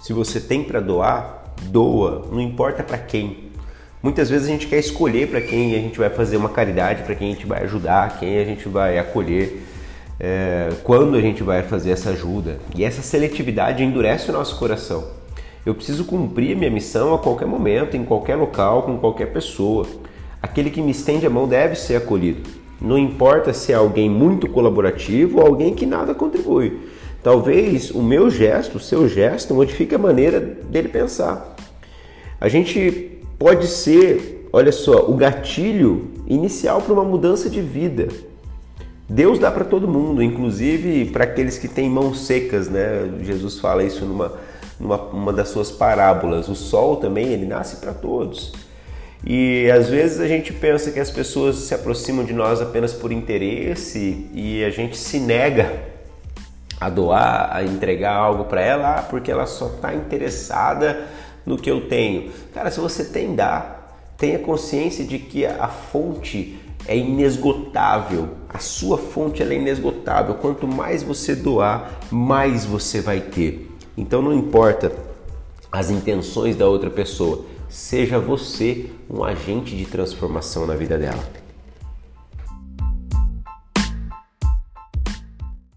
Se você tem para doar, doa, não importa para quem. Muitas vezes a gente quer escolher para quem a gente vai fazer uma caridade, para quem a gente vai ajudar, quem a gente vai acolher, é, quando a gente vai fazer essa ajuda. E essa seletividade endurece o nosso coração. Eu preciso cumprir minha missão a qualquer momento, em qualquer local, com qualquer pessoa. Aquele que me estende a mão deve ser acolhido. Não importa se é alguém muito colaborativo ou alguém que nada contribui. Talvez o meu gesto, o seu gesto, modifique a maneira dele pensar. A gente pode ser, olha só, o gatilho inicial para uma mudança de vida. Deus dá para todo mundo, inclusive para aqueles que têm mãos secas, né? Jesus fala isso numa, numa uma das suas parábolas. O sol também, ele nasce para todos. E às vezes a gente pensa que as pessoas se aproximam de nós apenas por interesse e a gente se nega a doar, a entregar algo para ela ah, porque ela só está interessada no que eu tenho. Cara, se você tem, dá. Tenha consciência de que a fonte é inesgotável. A sua fonte é inesgotável. Quanto mais você doar, mais você vai ter. Então não importa as intenções da outra pessoa. Seja você um agente de transformação na vida dela.